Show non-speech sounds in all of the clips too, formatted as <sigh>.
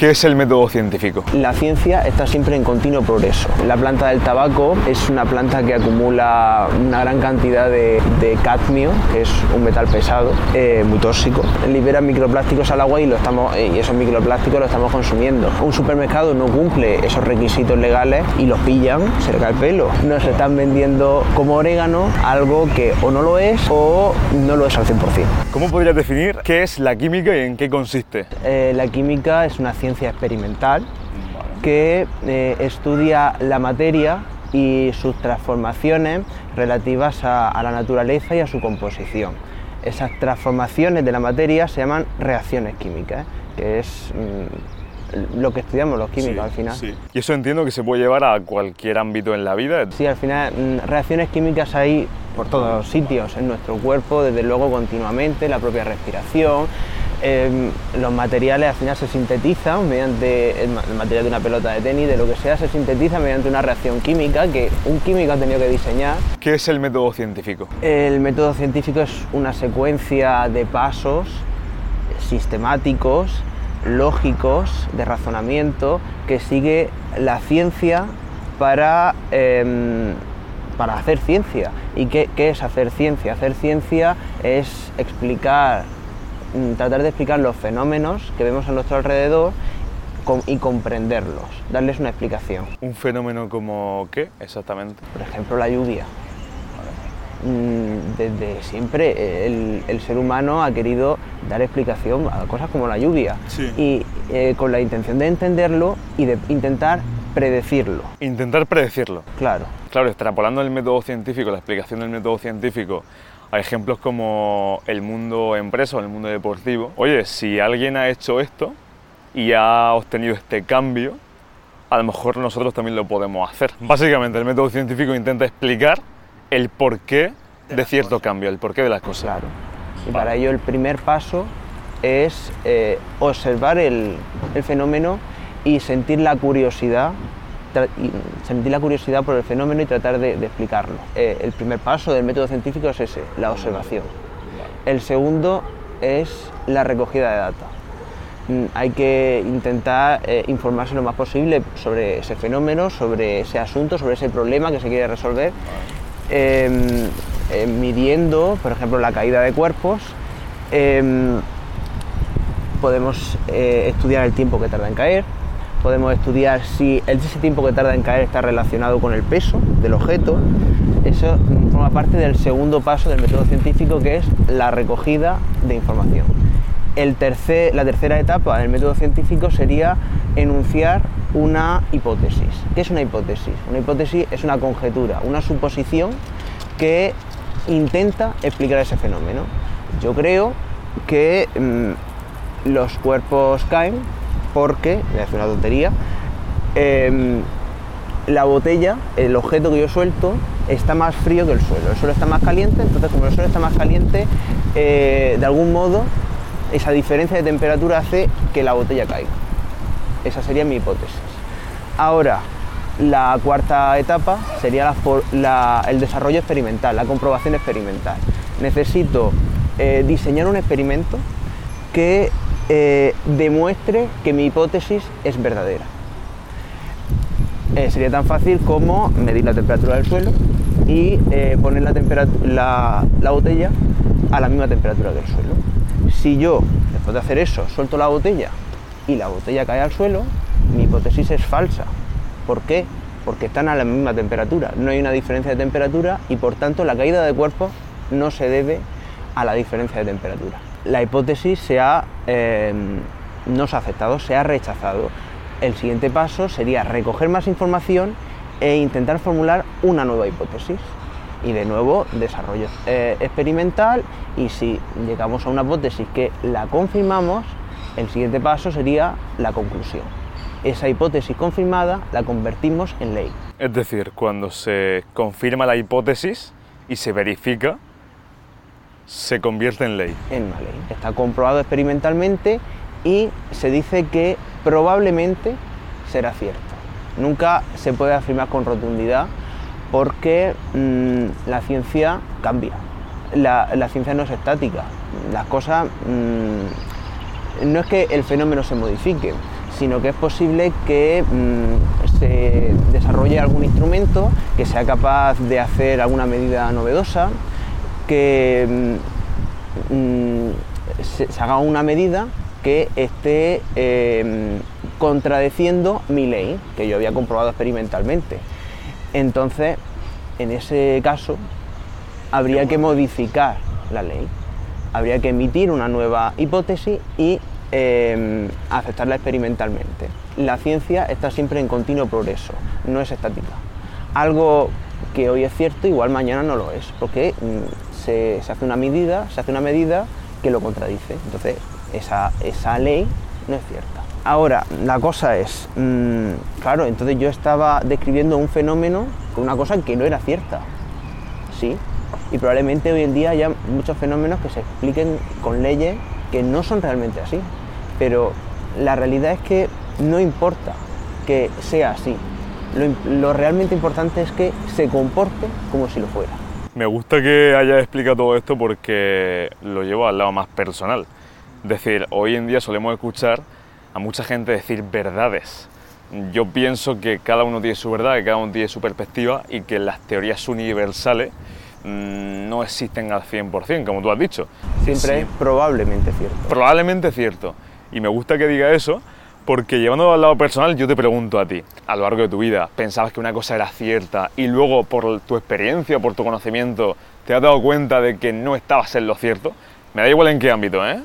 ¿Qué es el método científico? La ciencia está siempre en continuo progreso. La planta del tabaco es una planta que acumula una gran cantidad de, cadmio, que es un metal pesado, eh, muy tóxico. Libera microplásticos al agua y, lo estamos, eh, y esos microplásticos los estamos consumiendo. Un supermercado no cumple esos requisitos legales y los pillan, se le cae el pelo. Nos están vendiendo como orégano algo que o no lo es o no lo es al 100%. ¿Cómo podrías definir qué es la química y en qué consiste? Eh, la química es una ciencia experimental que eh, estudia la materia y sus transformaciones relativas a, a la naturaleza y a su composición. Esas transformaciones de la materia se llaman reacciones químicas, que es mm, lo que estudiamos los químicos al final. Sí. Y eso entiendo que se puede llevar a cualquier ámbito en la vida. Sí, al final mm, reacciones químicas hay por todos los sitios en nuestro cuerpo, desde luego continuamente, la propia respiración. eh, los materiales al final se sintetizan mediante el material de una pelota de tenis, de lo que sea, se sintetiza mediante una reacción química que un químico ha tenido que diseñar. ¿Qué es el método científico? El método científico es una secuencia de pasos sistemáticos, lógicos, de razonamiento, que sigue la ciencia para, em, para hacer ciencia. ¿Y qué, qué es hacer ciencia? Hacer ciencia es explicar, mm, tratar de explicar los fenómenos que vemos a nuestro alrededor y comprenderlos, darles una explicación. ¿Un fenómeno como qué exactamente? Por ejemplo, la lluvia. Mm, Desde siempre el, el ser humano ha querido dar explicación a cosas como la lluvia Sí. y eh, con la intención de entenderlo y de intentar predecirlo. Intentar predecirlo. Claro, Claro, extrapolando el método científico, la explicación del método científico a ejemplos como el mundo empresa o el mundo deportivo. Oye, si alguien ha hecho esto y ha obtenido este cambio, a lo mejor nosotros también lo podemos hacer. Básicamente, el método científico intenta explicar el porqué de cierto cambio, el porqué de las cosas. claro. Y para ello el primer paso es eh, observar el, el fenómeno y sentir la curiosidad sentir la curiosidad por el fenómeno y tratar de, de explicarlo. Eh, el primer paso del método científico es ese, la observación. El segundo es la recogida de datos. Mm, Hay que intentar eh, informarse lo más posible sobre ese fenómeno, sobre ese asunto, sobre ese problema que se quiere resolver, em, eh, midiendo, por ejemplo, la caída de cuerpos. em, podemos eh, estudiar el tiempo que tarda en caer, podemos estudiar si ese tiempo que tarda en caer está relacionado con el peso del objeto. Eso forma parte del segundo paso del método científico que es la recogida de información. El tercer- la tercera etapa del método científico sería enunciar una hipótesis. ¿Qué es una hipótesis? Una hipótesis es una conjetura, una suposición que intenta explicar ese fenómeno. Yo creo que mm, los cuerpos caen porque, a hacer una tontería, em, la botella, el objeto que yo suelto, está más frío que el suelo. El suelo está más caliente, entonces como el suelo está más caliente, eh, de algún modo esa diferencia de temperatura hace que la botella caiga. Esa sería mi hipótesis. Ahora, la cuarta etapa sería el desarrollo experimental, la comprobación experimental. Necesito eh, diseñar un experimento que eh, demuestre que mi hipótesis es verdadera. Eh, sería tan fácil como medir la temperatura del suelo y poner la- la botella a la misma temperatura que el suelo. Si yo, después de hacer eso, suelto la botella y la botella cae al suelo, mi hipótesis es falsa. ¿Por qué? Porque están a la misma temperatura, no hay una diferencia de temperatura y por tanto la caída de cuerpos no se debe a la diferencia de temperatura. La hipótesis se ha, eh, no se ha aceptado, se ha rechazado. El siguiente paso sería recoger más información e intentar formular una nueva hipótesis. Y de nuevo, desarrollo eh, experimental y si llegamos a una hipótesis que la confirmamos, el siguiente paso sería la conclusión. Esa hipótesis confirmada la convertimos en ley. Es decir, cuando se confirma la hipótesis y se verifica, se convierte en ley. en una ley. Está comprobado experimentalmente y se dice que probablemente será cierto. Nunca se puede afirmar con rotundidad porque mm, la ciencia cambia. La, ciencia no es estática. Las cosas mm, no es que el fenómeno se modifique, sino que es posible que mm, se desarrolle algún instrumento que sea capaz de hacer alguna medida novedosa, que se, haga una medida que esté em, contradeciendo mi ley, que yo había comprobado experimentalmente. Entonces, en ese caso, habría que modificar la ley, habría que emitir una nueva hipótesis y em, aceptarla experimentalmente. La ciencia está siempre en continuo progreso, no es estática. Algo que hoy es cierto, igual mañana no lo es, porque mm, se, hace una medida, se hace una medida que lo contradice. Entonces, esa, esa ley no es cierta. Ahora, la cosa es, mm, claro, entonces yo estaba describiendo un fenómeno con una cosa que no era cierta. Sí, y probablemente hoy en día haya muchos fenómenos que se expliquen con leyes que no son realmente así. Pero la realidad es que no importa que sea así. Lo, realmente importante es que se comporte como si lo fuera. Me gusta que hayas explicado todo esto porque lo llevo al lado más personal. Es decir, hoy en día solemos escuchar a mucha gente decir verdades. Yo pienso que cada uno tiene su verdad, que cada uno tiene su perspectiva y que las teorías universales Mm, no existen al 100%, como tú has dicho. Siempre es probablemente cierto. Probablemente cierto. Y me gusta que diga eso porque llevándolo al lado personal, yo te pregunto a ti, a lo largo de tu vida, ¿pensabas que una cosa era cierta y luego por tu experiencia, por tu conocimiento, te has dado cuenta de que no estabas en lo cierto? Me da igual en qué ámbito, ¿eh?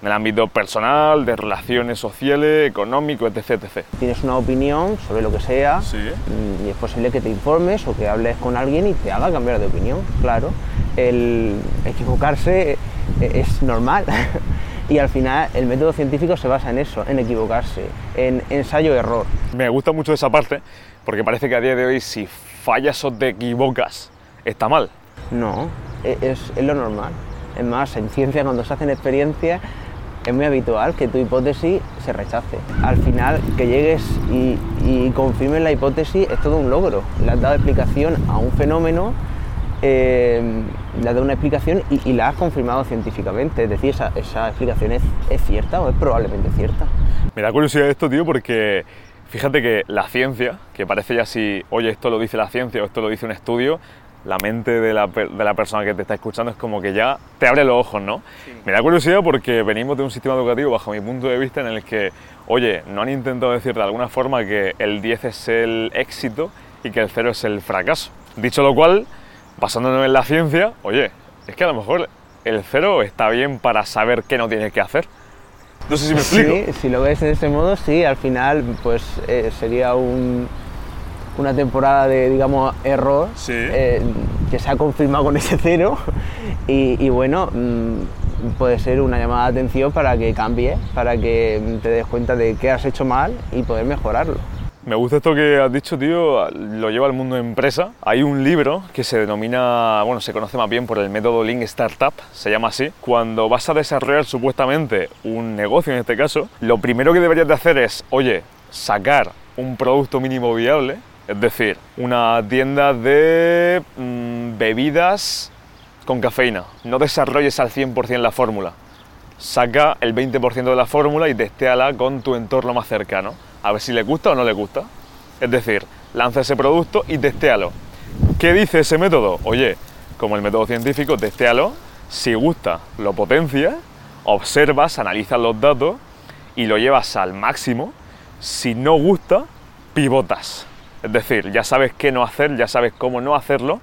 En el ámbito personal, de relaciones sociales, económico, etc, etc. Tienes una opinión sobre lo que sea mm, y es posible que te informes o que hables con alguien y te haga cambiar de opinión, claro. El equivocarse eh, es normal <laughs> y al final el método científico se basa en eso, en equivocarse, en ensayo-error. Me gusta mucho esa parte porque parece que a día de hoy si fallas o te equivocas está mal. No, e-, es, es lo normal. Es más, en ciencia cuando se hacen experiencias es muy habitual que tu hipótesis se rechace. Al final, que llegues y, confirmes la hipótesis es todo un logro. Le has dado explicación a un fenómeno, eh, le has dado una explicación y, la has confirmado científicamente. Es decir, esa, explicación es, es, cierta o es probablemente cierta. Me da curiosidad esto, tío, porque fíjate que la ciencia, que parece ya si, oye, esto lo dice la ciencia o esto lo dice un estudio, la mente de la, de la, persona que te está escuchando es como que ya te abre los ojos, ¿no? Me da curiosidad porque venimos de un sistema educativo, bajo mi punto de vista, en el que, oye, no han intentado decir de alguna forma que el 10 es el éxito y que el 0 es el fracaso. Dicho lo cual, basándonos en la ciencia, oye, es que a lo mejor el 0 está bien para saber qué no tienes que hacer. No sé si me explico. Sí, si lo ves de ese modo, sí, al final pues eh, sería un, una temporada de, digamos, error eh, que se ha confirmado con ese cero y, bueno, mm, puede ser una llamada de atención para que cambie, para que te des cuenta de qué has hecho mal y poder mejorarlo. Me gusta esto que has dicho, tío, lo lleva al mundo de empresa. Hay un libro que se denomina, bueno, se conoce más bien por el método Lean Startup, se llama así. Cuando vas a desarrollar supuestamente un negocio en este caso, lo primero que deberías de hacer es, oye, sacar un producto mínimo viable, es decir, una tienda de mm, bebidas con cafeína. No desarrolles al 100% la fórmula. Saca el 20% de la fórmula y testéala con tu entorno más cercano. A ver si le gusta o no le gusta. Es decir, lanza ese producto y testéalo. ¿Qué dice ese método? Oye, como el método científico, testéalo. Si gusta, lo potencias, observas, analizas los datos y lo llevas al máximo. Si no gusta, pivotas. Es decir, ya sabes qué no hacer, ya sabes cómo no hacerlo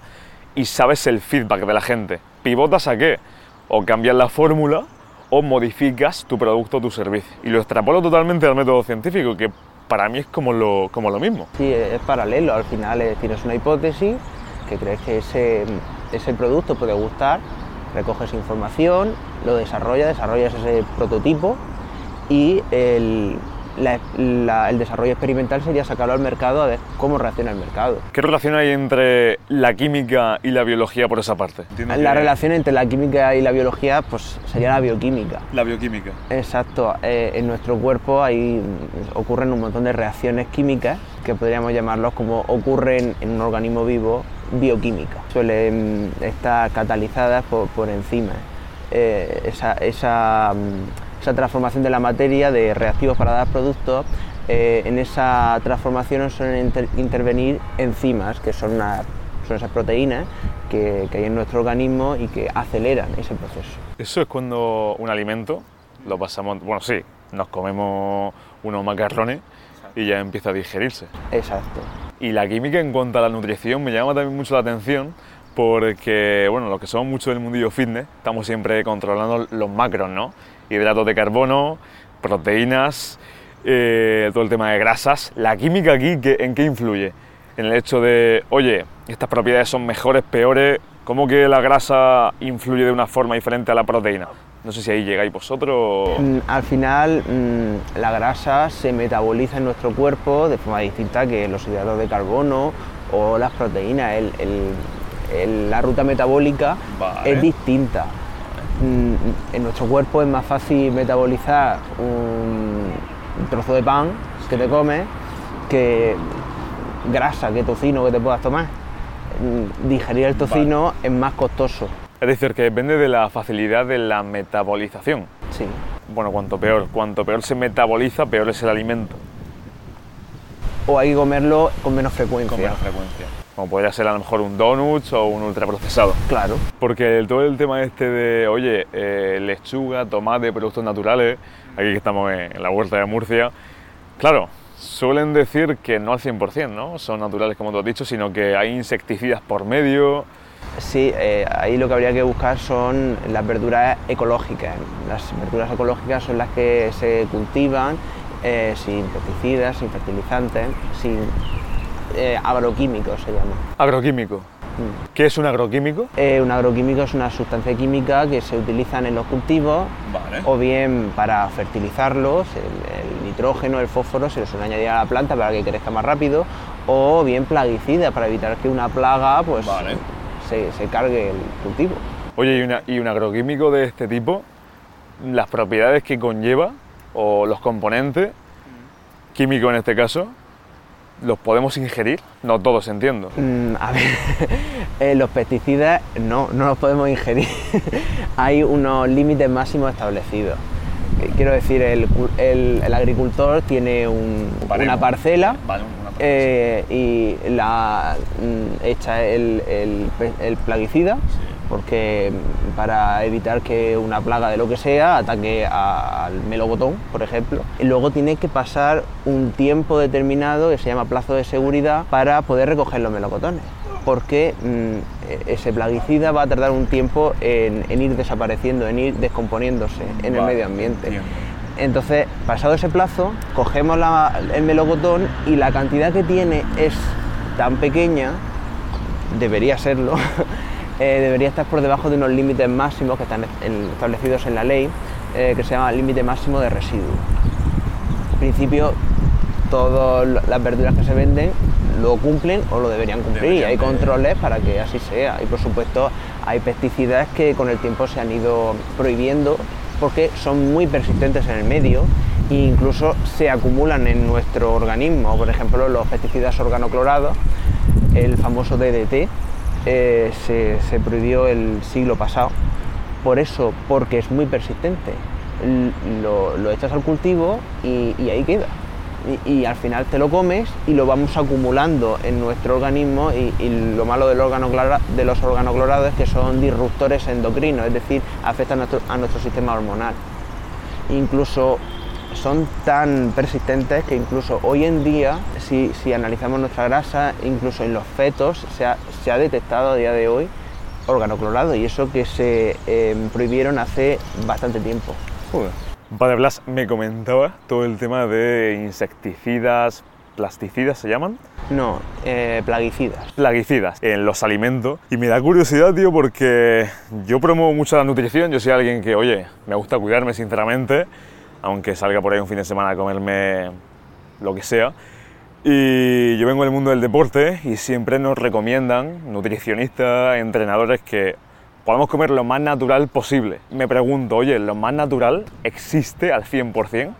y sabes el feedback de la gente. ¿Pivotas a qué? O cambias la fórmula o modificas tu producto o tu servicio. Y lo extrapolo totalmente al método científico, que para mí es como lo, como lo mismo. Sí, es paralelo. Al final tienes una hipótesis que crees que ese, ese producto puede gustar, recoges información, lo desarrollas, desarrollas ese prototipo y el, el desarrollo experimental sería sacarlo al mercado a ver cómo reacciona el mercado. ¿Qué relación hay entre la química y la biología por esa parte? La relación entre la química y la biología pues sería la bioquímica. La bioquímica. Exacto. Eh, en nuestro cuerpo hay, ocurren un montón de reacciones químicas que podríamos llamarlos como ocurren en un organismo vivo bioquímica. Suelen estar catalizadas por, por enzimas. Eh, esa, esa mm, esa transformación de la materia de reactivos para dar productos eh, en esa transformación suelen intervenir enzimas, que son, son esas proteínas que, que hay en nuestro organismo y que aceleran ese proceso. Eso es cuando un alimento lo pasamos, bueno, sí, nos comemos unos macarrones y ya empieza a digerirse. Exacto. Y la química en cuanto a la nutrición me llama también mucho la atención porque, bueno, los que somos mucho del mundillo fitness, estamos siempre controlando los macros, ¿no? Hidratos de carbono, proteínas, eh, todo el tema de grasas. ¿La química aquí en qué influye? En el hecho de, oye, estas propiedades son mejores, peores, ¿cómo que la grasa influye de una forma diferente a la proteína? No sé si ahí llegáis vosotros. Mm, al final, mm, la grasa se metaboliza en nuestro cuerpo de forma distinta que los hidratos de carbono o las proteínas. El, la ruta metabólica es distinta. Mm, en nuestro cuerpo es más fácil metabolizar un, trozo de pan que te comes que grasa, que tocino que te puedas tomar. Mm, digerir el tocino es más costoso. Es decir, que depende de la facilidad de la metabolización. Sí. Bueno, cuanto peor, cuanto peor se metaboliza, peor es el alimento. O hay que comerlo con menos frecuencia. Con menos frecuencia como podría ser a lo mejor un donut o un ultraprocesado. Claro. Porque todo el tema este de, oye, eh, lechuga, tomate, productos naturales, aquí que estamos en la huerta de Murcia, claro, suelen decir que no al 100%, ¿no? Son naturales como tú has dicho, sino que hay insecticidas por medio. Sí, eh, ahí lo que habría que buscar son las verduras ecológicas. Las verduras ecológicas son las que se cultivan eh, sin pesticidas, sin fertilizantes, sin eh, agroquímico se llama. Agroquímico. Mm. ¿Qué es un agroquímico? Eh, un agroquímico es una sustancia química que se utiliza en los cultivos o bien para fertilizarlos, el, nitrógeno, el fósforo se los suele añadir a la planta para que crezca más rápido o bien plaguicida para evitar que una plaga pues, se, se, cargue el cultivo. Oye, ¿y, una, ¿y un agroquímico de este tipo, las propiedades que conlleva o los componentes, químico en este caso, ¿Los podemos ingerir? No todos, entiendo. Mm, a ver, <laughs> eh, los pesticidas no, no los podemos ingerir. <laughs> Hay unos límites máximos establecidos. Eh, quiero decir, el, el, agricultor tiene una parcela eh, y la, mm, echa el, el plaguicida porque para evitar que una plaga de lo que sea ataque al melocotón, por ejemplo. Y luego tiene que pasar un tiempo determinado que se llama plazo de seguridad para poder recoger los melocotones porque mm, ese plaguicida va a tardar un tiempo en, ir desapareciendo, en ir descomponiéndose en el medio ambiente. Entonces, pasado ese plazo, cogemos el melocotón y la cantidad que tiene es tan pequeña, debería serlo, <laughs> Eh, debería estar por debajo de unos límites máximos que están establecidos en la ley, eh, que se llama límite máximo de residuos. En principio, todas las verduras que se venden lo cumplen o lo deberían cumplir y hay controles para que así sea. Y por supuesto, hay pesticidas que con el tiempo se han ido prohibiendo porque son muy persistentes en el medio e incluso se acumulan en nuestro organismo. Por ejemplo, los pesticidas organoclorados, el famoso DDT, eh, se, prohibió el siglo pasado. Por eso, porque es muy persistente. Lo, echas al cultivo y, ahí queda. Y, al final te lo comes y lo vamos acumulando en nuestro organismo y, lo malo del órgano de los organoclorados es que son disruptores endocrinos, es decir, afectan a nuestro, a nuestro sistema hormonal. Incluso son tan persistentes que incluso hoy en día, si, analizamos nuestra grasa, incluso en los fetos, se ha, detectado a día de hoy órgano clorado y eso que se em, prohibieron hace bastante tiempo. Padre Blas, me comentaba todo el tema de insecticidas, plasticidas se llaman. No, eh, plaguicidas. Plaguicidas en los alimentos. Y me da curiosidad, tío, porque yo promuevo mucho la nutrición. Yo soy alguien que, oye, me gusta cuidarme sinceramente aunque salga por ahí un fin de semana a comerme lo que sea. Y yo vengo del mundo del deporte y siempre nos recomiendan, nutricionistas, entrenadores, que podamos comer lo más natural posible. Me pregunto, oye, ¿lo más natural existe al 100%?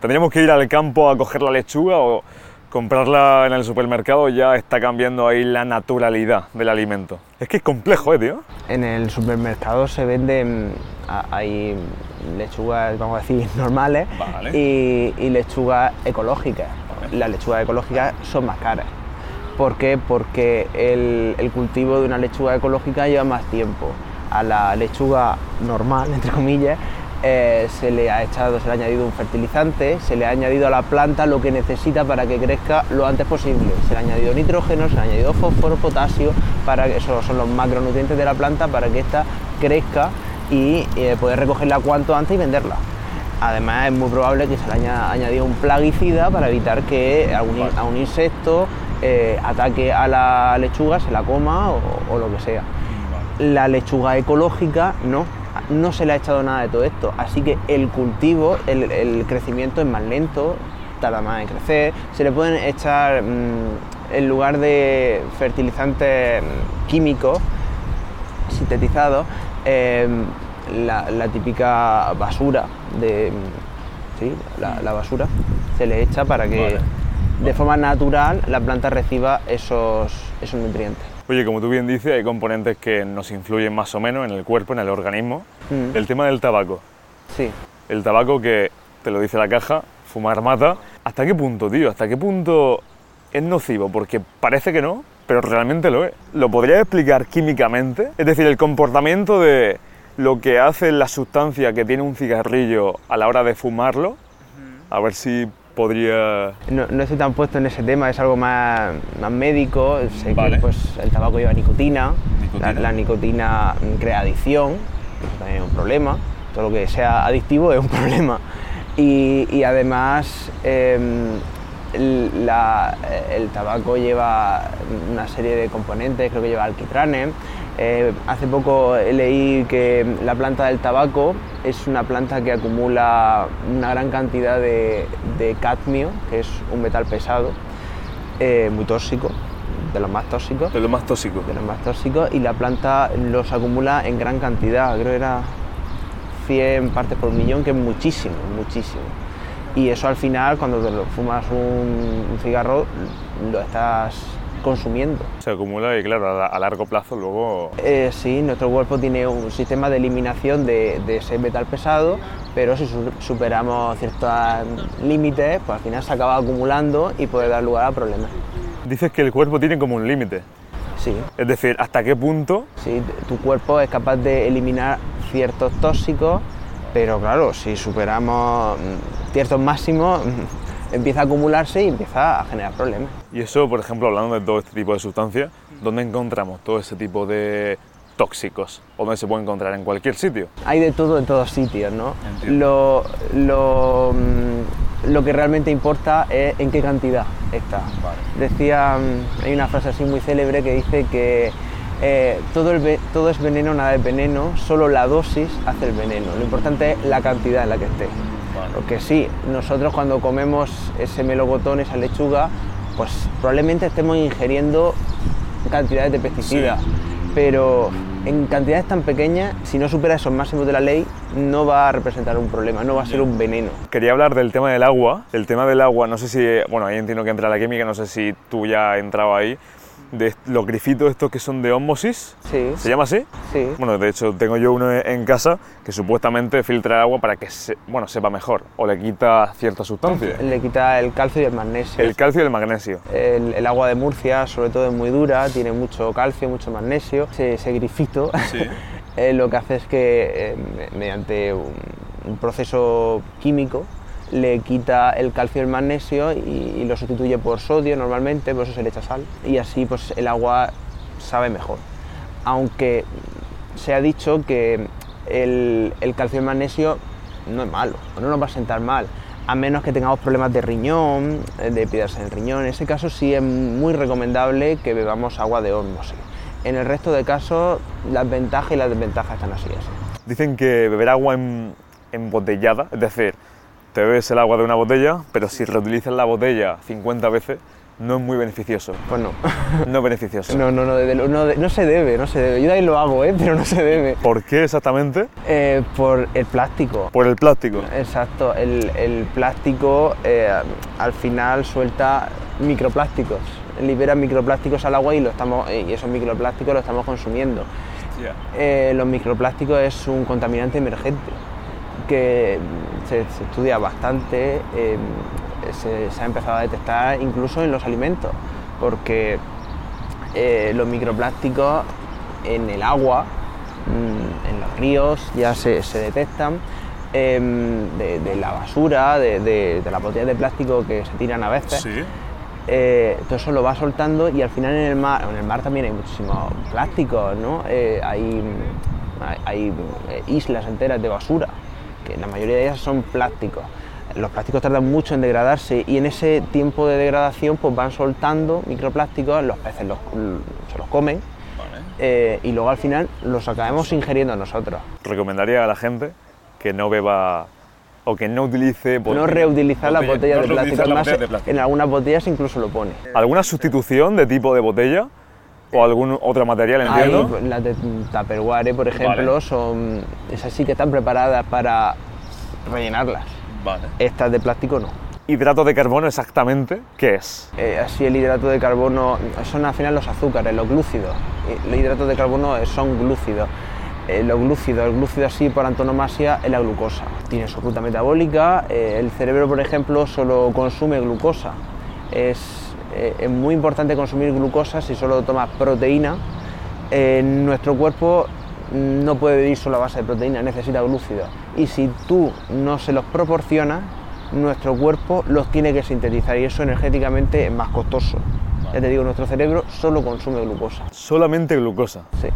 ¿Tendríamos que ir al campo a coger la lechuga o comprarla en el supermercado ya está cambiando ahí la naturalidad del alimento? Es que es complejo, ¿eh, tío? En el supermercado se venden, hay lechugas, vamos a decir, <laughs> normales Vale. y, y lechugas ecológicas. Las lechugas ecológicas son más caras. ¿Por qué? Porque el, el cultivo de una lechuga ecológica lleva más tiempo. A la lechuga normal, entre comillas, eh, se le ha echado, se le ha añadido un fertilizante, se le ha añadido a la planta lo que necesita para que crezca lo antes posible. Se le ha añadido nitrógeno, se le ha añadido fósforo, potasio, para que esos son los macronutrientes de la planta para que ésta crezca y eh, poder recogerla cuanto antes y venderla. Además es muy probable que se le haya añadido un plaguicida para evitar que a un, in- a un insecto eh, ataque a la lechuga, se la coma o, o lo que sea. La lechuga ecológica no, no se le ha echado nada de todo esto, así que el cultivo, el, el crecimiento es más lento, tarda más en crecer, se le pueden echar mm, en lugar de fertilizantes mm, químicos sintetizados, eh, la, la típica basura de sí, la, la basura se le echa para que Vale, de forma natural la planta reciba esos, esos nutrientes. Oye, como tú bien dices, hay componentes que nos influyen más o menos en el cuerpo, en el organismo. Mm. El tema del tabaco. Sí. El tabaco que, te lo dice la caja, fumar mata. ¿Hasta qué punto, tío? ¿Hasta qué punto es nocivo? Porque parece que no, pero realmente lo es. ¿Lo podrías explicar químicamente? Es decir, el comportamiento de lo que hace la sustancia que tiene un cigarrillo a la hora de fumarlo. A ver si podría... No, no estoy tan puesto en ese tema, es algo más, más médico. Sé Vale. que pues, el tabaco lleva nicotina, Nicotina. La, la nicotina crea adicción, eso también es un problema. Todo lo que sea adictivo es un <laughs> problema. Y, y además, em, la- el tabaco lleva una serie de componentes, creo que lleva alquitranes. Eh, hace poco leí que la planta del tabaco es una planta que acumula una gran cantidad de, de cadmio, que es un metal pesado, eh, muy tóxico, de los más tóxicos de lo más tóxico. de los más tóxicos y la planta los acumula en gran cantidad, creo que era 100 partes por millón, que es muchísimo, muchísimo. Y eso al final, cuando te lo fumas un, un cigarro, lo estás consumiendo. Se acumula y claro, a, la- a largo plazo luego... Eh, sí, nuestro cuerpo tiene un sistema de eliminación de, de ese metal pesado, pero si su- superamos ciertos límites, pues al final se acaba acumulando y puede dar lugar a problemas. Dices que el cuerpo tiene como un límite. Sí, Es decir, ¿hasta qué punto Sí, tu cuerpo es capaz de eliminar ciertos tóxicos, pero claro, si superamos mm, ciertos máximos, <laughs> empieza a acumularse y empieza a generar problemas. Y eso, por ejemplo, hablando de todo este tipo de sustancias, ¿dónde encontramos todo ese tipo de tóxicos? ¿O dónde se puede encontrar? ¿En cualquier sitio? Hay de todo en todos sitios, ¿no? Lo, lo, mm, lo que realmente importa es en qué cantidad está. Decía, mm, hay una frase así muy célebre que dice que eh, todo, el todo es veneno, nada es veneno, solo la dosis hace el veneno. Lo importante es la cantidad en la que esté. Porque sí, nosotros cuando comemos ese melocotón, esa lechuga, pues probablemente estemos ingiriendo cantidades de pesticidas, pero en cantidades tan pequeñas, si no supera esos máximos de la ley, no va a representar un problema, no va a ser un veneno. Quería hablar del tema del agua. El tema del agua, no sé si, bueno, ahí entiendo que entra la química, no sé si tú ya has entrado ahí, de los grifitos estos que son de ósmosis. Sí, ¿Se llama así? sí. Bueno, de hecho tengo yo uno en casa que supuestamente filtra el agua para que se- bueno, sepa mejor o le quita ciertas sustancias. <laughs> Le quita el calcio y el magnesio. El calcio y el magnesio. El, el agua de Murcia, sobre todo, es muy dura, tiene mucho calcio, mucho magnesio. Ese, ese grifito <laughs> eh, lo que hace es que, eh, me- mediante un, un proceso químico, le quita el calcio y el magnesio y, lo sustituye por sodio normalmente, por eso se le echa sal. Y así pues, el agua sabe mejor. Aunque se ha dicho que el, el calcio y el magnesio no es malo, no nos va a sentar mal, a menos que tengamos problemas de riñón, eh, de piedras en el riñón. En ese caso sí es muy recomendable que bebamos agua de ósmosis. En el resto de casos, las ventajas y las desventajas están así. así. Dicen que beber agua embotellada, es decir, te bebes el agua de una botella, pero si reutilizas la botella 50 veces, no es muy beneficioso. Pues no, <laughs> No es beneficioso. no, no, no, no, de- no se debe, no se debe. Yo también lo hago, ¿eh? <laughs> pero no se debe. ¿Por qué exactamente? Eh, por el plástico. Por el plástico. Exacto, el, el plástico eh, al final suelta microplásticos, libera microplásticos al agua y, lo estamos, y esos microplásticos los estamos consumiendo. Eh, los microplásticos es un contaminante emergente. Que se, se estudia bastante, eh, se, se ha empezado a detectar incluso en los alimentos, porque eh, los microplásticos en el agua, mm, en los ríos, ya se, se detectan. em, de, de la basura, de, de, de las botellas de plástico que se tiran a veces. Eh, todo eso lo va soltando y al final en el mar, en el mar también hay muchísimos plásticos, ¿no? Eh, hay islas enteras de basura, que la mayoría de ellas son plásticos. Los plásticos tardan mucho en degradarse y en ese tiempo de degradación pues van soltando microplásticos, los peces los- se los comen eh, y luego al final los acabamos ingiriendo nosotros. Recomendaría a la gente que no beba o que no utilice No reutilizar las botellas- no de plástico, además botellas de plástico. en algunas botellas incluso lo pone. ¿Alguna sustitución de tipo de botella o algún otro material, entiendo? Hay, las de Tupperware, por ejemplo, Vale. son esas sí que están preparadas para rellenarlas. Vale. Estas de plástico no. Hidrato de carbono exactamente, ¿qué es? Eh, así el hidrato de carbono son al final los azúcares, los glúcidos. Eh, Los hidratos de carbono eh, son glúcidos. Eh, los glúcidos, el glúcido así por antonomasia es la glucosa. Tiene su ruta metabólica. eh, el cerebro, por ejemplo, solo consume glucosa. Es, eh, es muy importante consumir glucosa si solo tomas proteína. Eh, nuestro cuerpo no puede vivir solo a base de proteína, necesita glúcidos. Y si tú no se los proporcionas, nuestro cuerpo los tiene que sintetizar y eso energéticamente es más costoso. Ya te digo, nuestro cerebro solo consume glucosa. Solamente glucosa. Sí.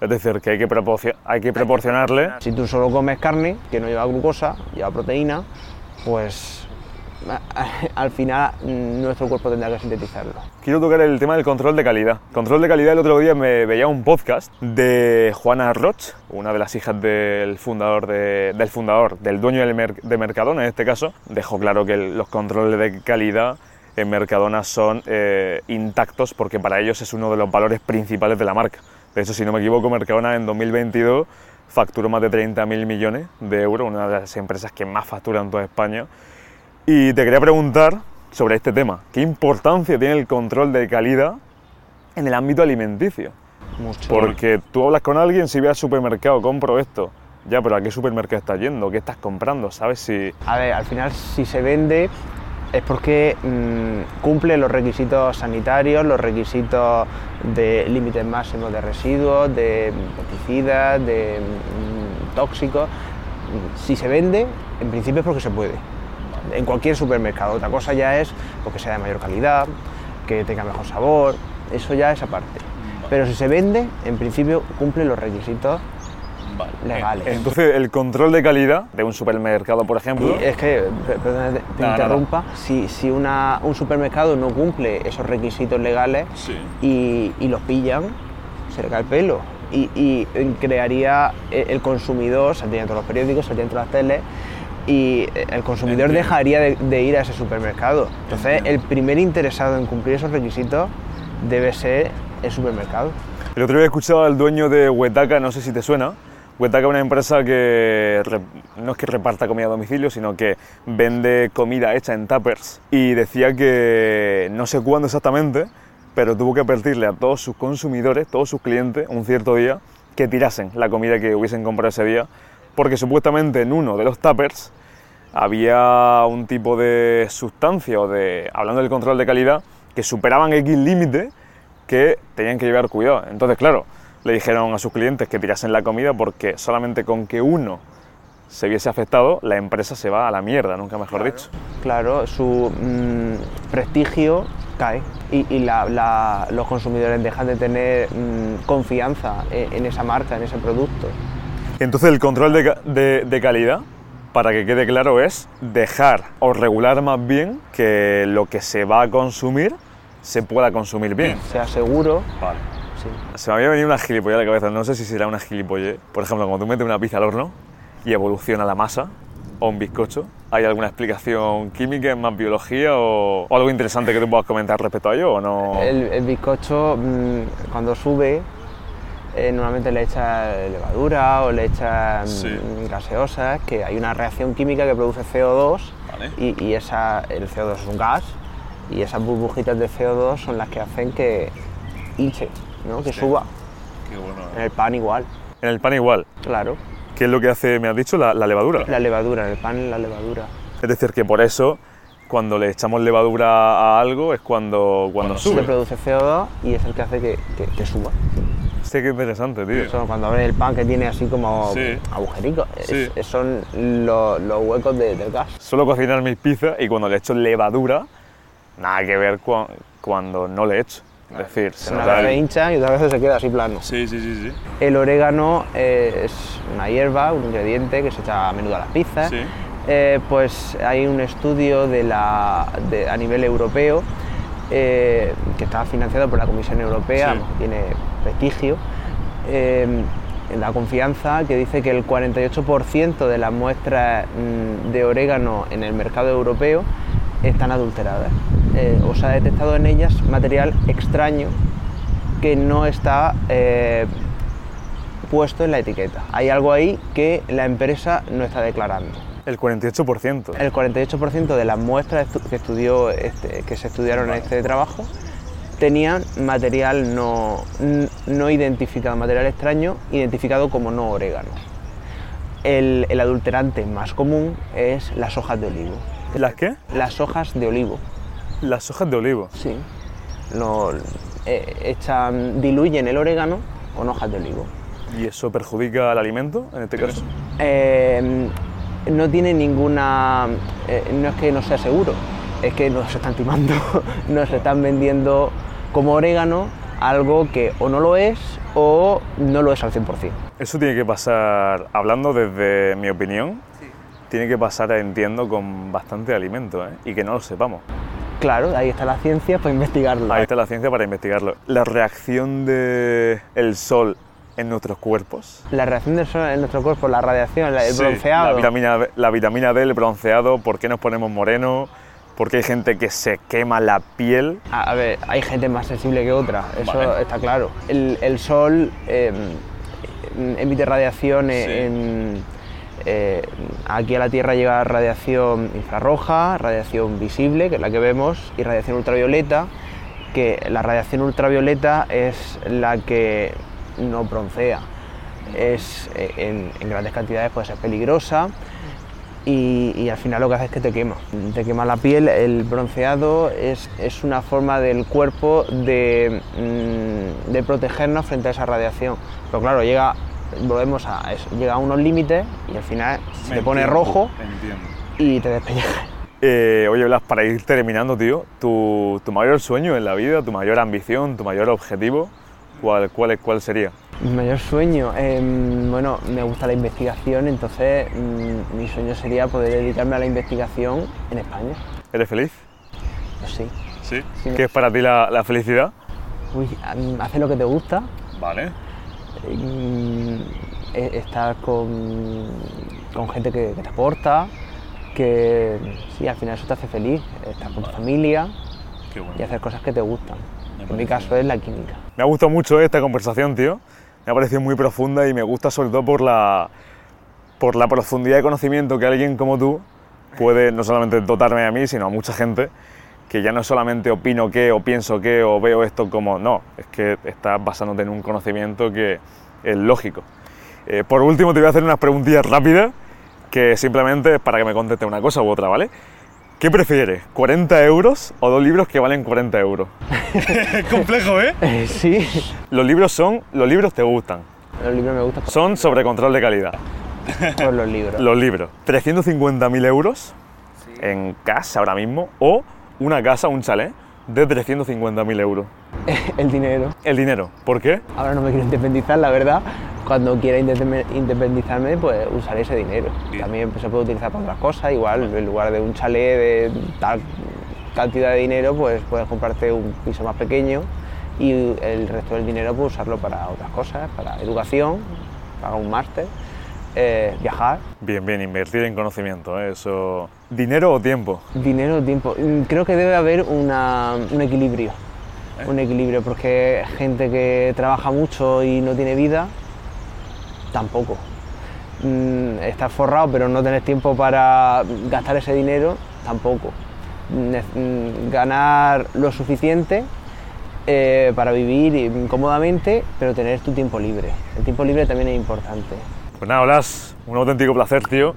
Es decir, que hay que, hay que proporcionarle Si tú solo comes carne, que no lleva glucosa, lleva proteína, pues <laughs> al final mm, nuestro cuerpo tendrá que sintetizarlo. Quiero tocar el tema del control de calidad. Control de calidad, el otro día me veía un podcast de Juana Roch, una de las hijas del fundador, de- del fundador, del dueño de Mercadona en este caso. Dejó claro que los controles de calidad en Mercadona son eh, intactos porque para ellos es uno de los valores principales de la marca. De hecho, si no me equivoco, Mercadona en 2022 facturó más de 30.000 millones de euros, una de las empresas que más facturan toda España. Y te quería preguntar sobre este tema. ¿Qué importancia tiene el control de calidad en el ámbito alimenticio? Mucho. Porque tú hablas con alguien, si vas al supermercado, compro esto. Ya, pero ¿a qué supermercado estás yendo? ¿Qué estás comprando? ¿Sabes si...? A ver, al final si se vende es porque mm, cumple los requisitos sanitarios, los requisitos de límites máximos de residuos, de pesticidas, de mm, tóxicos. Si se vende, en principio es porque se puede. En cualquier supermercado. Otra cosa ya es porque sea de mayor calidad, que tenga mejor sabor, eso ya es aparte. Pero si se vende, en principio cumple los requisitos legales. Entonces, el control de calidad de un supermercado, por ejemplo... Y es que, per- perdona que te, interrumpa, si, si una- un supermercado no cumple esos requisitos legales Sí. y, y los pillan, se le cae el pelo. Y, y crearía eh, el consumidor, saldría en todos los periódicos, saldría en todas las teles, y eh, el consumidor Entiendo. dejaría de, de ir a ese supermercado. Entonces, Entiendo. el primer interesado en cumplir esos requisitos debe ser el supermercado. El otro día he escuchado al dueño de Huetaca, no sé si te suena. Huetaca es una empresa que no es que reparta comida a domicilio, sino que vende comida hecha en tuppers. Y decía que no sé cuándo exactamente, pero tuvo que advertirle a todos sus consumidores, todos sus clientes, un cierto día, que tirasen la comida que hubiesen comprado ese día, porque supuestamente en uno de los tuppers había un tipo de sustancia o de, hablando del control de calidad, que superaban X límite que tenían que llevar cuidado. Entonces, claro, le dijeron a sus clientes que tirasen la comida porque solamente con que uno se viese afectado, la empresa se va a la mierda, nunca mejor dicho. Claro, su mm, prestigio cae y, y la- la- los consumidores dejan de tener mm, confianza en, en esa marca, en ese producto. Entonces, el control de, ca- de- de calidad, para que quede claro, es dejar o regular más bien que lo que se va a consumir se pueda consumir bien. Sea seguro, Vale. sí. Se me había venido una gilipollez a la cabeza, no sé si será una gilipollez. Por ejemplo, cuando tú metes una pizza al horno y evoluciona la masa o un bizcocho, ¿hay alguna explicación química, más biología o, o algo interesante que tú puedas comentar respecto a ello o no? El, el bizcocho mm, cuando sube eh, normalmente le echa levadura o le echa mm, Sí. gaseosas, que hay una reacción química que produce CO2 Vale. y, y esa, el CO2 es un gas y esas burbujitas de CO2 son las que hacen que hinche, ¿no? que suba. Qué bueno. En el pan igual, En el pan igual. claro. ¿Qué es lo que hace, me has dicho, la, la levadura? La levadura, en el pan la levadura. Es decir, que por eso cuando le echamos levadura a algo es cuando, cuando Se sube. produce CO2 y es el que hace que, que- que suba. Sí, qué interesante, tío. Eso, cuando abres el pan que tiene así como Sí. agujericos, Sí. es- son los, los huecos de- del gas. Suelo cocinar mis pizzas y cuando le echo levadura, nada que ver cua- cuando no le echo. Es decir, se Una vez se hincha y otra vez se queda así plano. Sí, sí, sí, sí. El orégano eh, es una hierba, un ingrediente que se echa a menudo a las pizzas. Sí. Eh, pues hay un estudio de la, de- a nivel europeo eh, que está financiado por la Comisión Europea, Sí. tiene prestigio, eh, la confianza, que dice que el 48% de las muestras mm, de orégano en el mercado europeo están adulteradas. Eh, o se ha detectado en ellas material extraño que no está eh, puesto en la etiqueta. Hay algo ahí que la empresa no está declarando. El 48%. El 48% de las muestras que, estudió este- que se estudiaron en este trabajo tenían material no, no identificado, material extraño identificado como no orégano. El, el adulterante más común es las hojas de olivo. ¿Las qué? Las hojas de olivo, Las hojas de olivo. sí. Lo, eh, echan, diluyen el orégano con hojas de olivo. ¿Y eso perjudica al alimento, en este caso? Eh, no tiene ninguna. eh, no es que no sea seguro, es que nos están timando, <laughs> nos están vendiendo como orégano algo que o no lo es o no lo es al 100%. Eso tiene que pasar, hablando desde mi opinión, tiene que pasar, entiendo, con bastante alimento, ¿eh? Y que no lo sepamos. Claro, ahí está la ciencia para investigarlo. Ahí está la ciencia para investigarlo. La reacción del el sol en nuestros cuerpos. La reacción del sol en nuestro cuerpo, la radiación, la- el Sí, bronceado. La vitamina, D- la vitamina D, el bronceado, ¿por qué nos ponemos morenos? ¿Por qué hay gente que se quema la piel? A, a ver, hay gente más sensible que otra, eso Vale. está claro. El, el sol eh, emite radiación Sí. en, eh, aquí a la Tierra llega radiación infrarroja, radiación visible, que es la que vemos, y radiación ultravioleta, que la radiación ultravioleta es la que no broncea. Es, eh, en, en grandes cantidades puede ser peligrosa y, y al final lo que hace es que te quema. Te quema la piel, el bronceado es, es una forma del cuerpo de, mm, de protegernos frente a esa radiación. Pero claro, llega, volvemos a eso, llega a unos límites y al final se te pone rojo y te despellejas. <laughs> Eh, oye, Blas, para ir terminando, tío, tu, tu mayor sueño en la vida, tu mayor ambición, tu mayor objetivo, ¿cuál, cuál, cuál sería? Mi mayor sueño, em, bueno, me gusta la investigación, entonces mm, mi sueño sería poder dedicarme a la investigación en España. ¿Eres feliz? Pues sí. Sí. Sí. ¿Qué es para ti la, la felicidad? Uy, hacer lo que te gusta, Vale. mm, e- estar con, con gente que, que te aporta, que sí, al final eso te hace feliz, estar con tu familia Qué bueno. y hacer cosas que te gustan. En mi caso es la química. Me ha gustado mucho esta conversación, tío. Me ha parecido muy profunda y me gusta sobre todo por la, por la profundidad de conocimiento que alguien como tú puede no solamente dotarme a mí, sino a mucha gente, que ya no solamente opino qué o pienso qué o veo esto como no, es que estás basándote en un conocimiento que es lógico. Eh, por último, te voy a hacer unas preguntillas rápidas que simplemente es para que me conteste una cosa u otra, ¿vale? ¿Qué prefieres? ¿40 euros o dos libros que valen 40 euros? es <laughs> complejo, ¿eh? Eh, sí, Los libros son, los libros te gustan, los libros me gustan son sobre control de calidad. por los libros. Los libros, 350.000 euros en casa ahora mismo o una casa, un chalet de 350.000 euros. <laughs> El dinero. El dinero, ¿por qué? Ahora no me quiero independizar, la verdad. Cuando quiera independ- independizarme, pues usaré ese dinero. También pues, se puede utilizar para otras cosas, igual en lugar de un chalet de tal cantidad de dinero, pues puedes comprarte un piso más pequeño y el resto del dinero pues usarlo para otras cosas, para educación, para un máster, eh, viajar. Bien, bien, invertir en conocimiento, ¿eh? eso. ¿Dinero o tiempo? Dinero, tiempo. Mm, Creo que debe haber una- un equilibrio. Un equilibrio, porque gente que trabaja mucho y no tiene vida, tampoco. Mm, Estar forrado pero no tener tiempo para gastar ese dinero, tampoco. Mm, Ganar lo suficiente eh, para vivir cómodamente, pero tener tu tiempo libre. El tiempo libre también es importante. Pues nada, Blas, un auténtico placer, tío.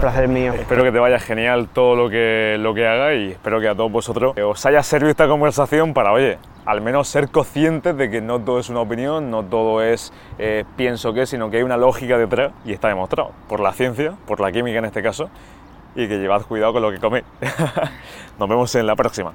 Placer mío. Espero que te vaya genial todo lo que, lo que haga y espero que a todos vosotros os haya servido esta conversación para, oye, al menos ser conscientes de que no todo es una opinión, no todo es eh, pienso que, sino que hay una lógica detrás y está demostrado por la ciencia, por la química en este caso, y que llevad cuidado con lo que coméis. <laughs> Nos vemos en la próxima.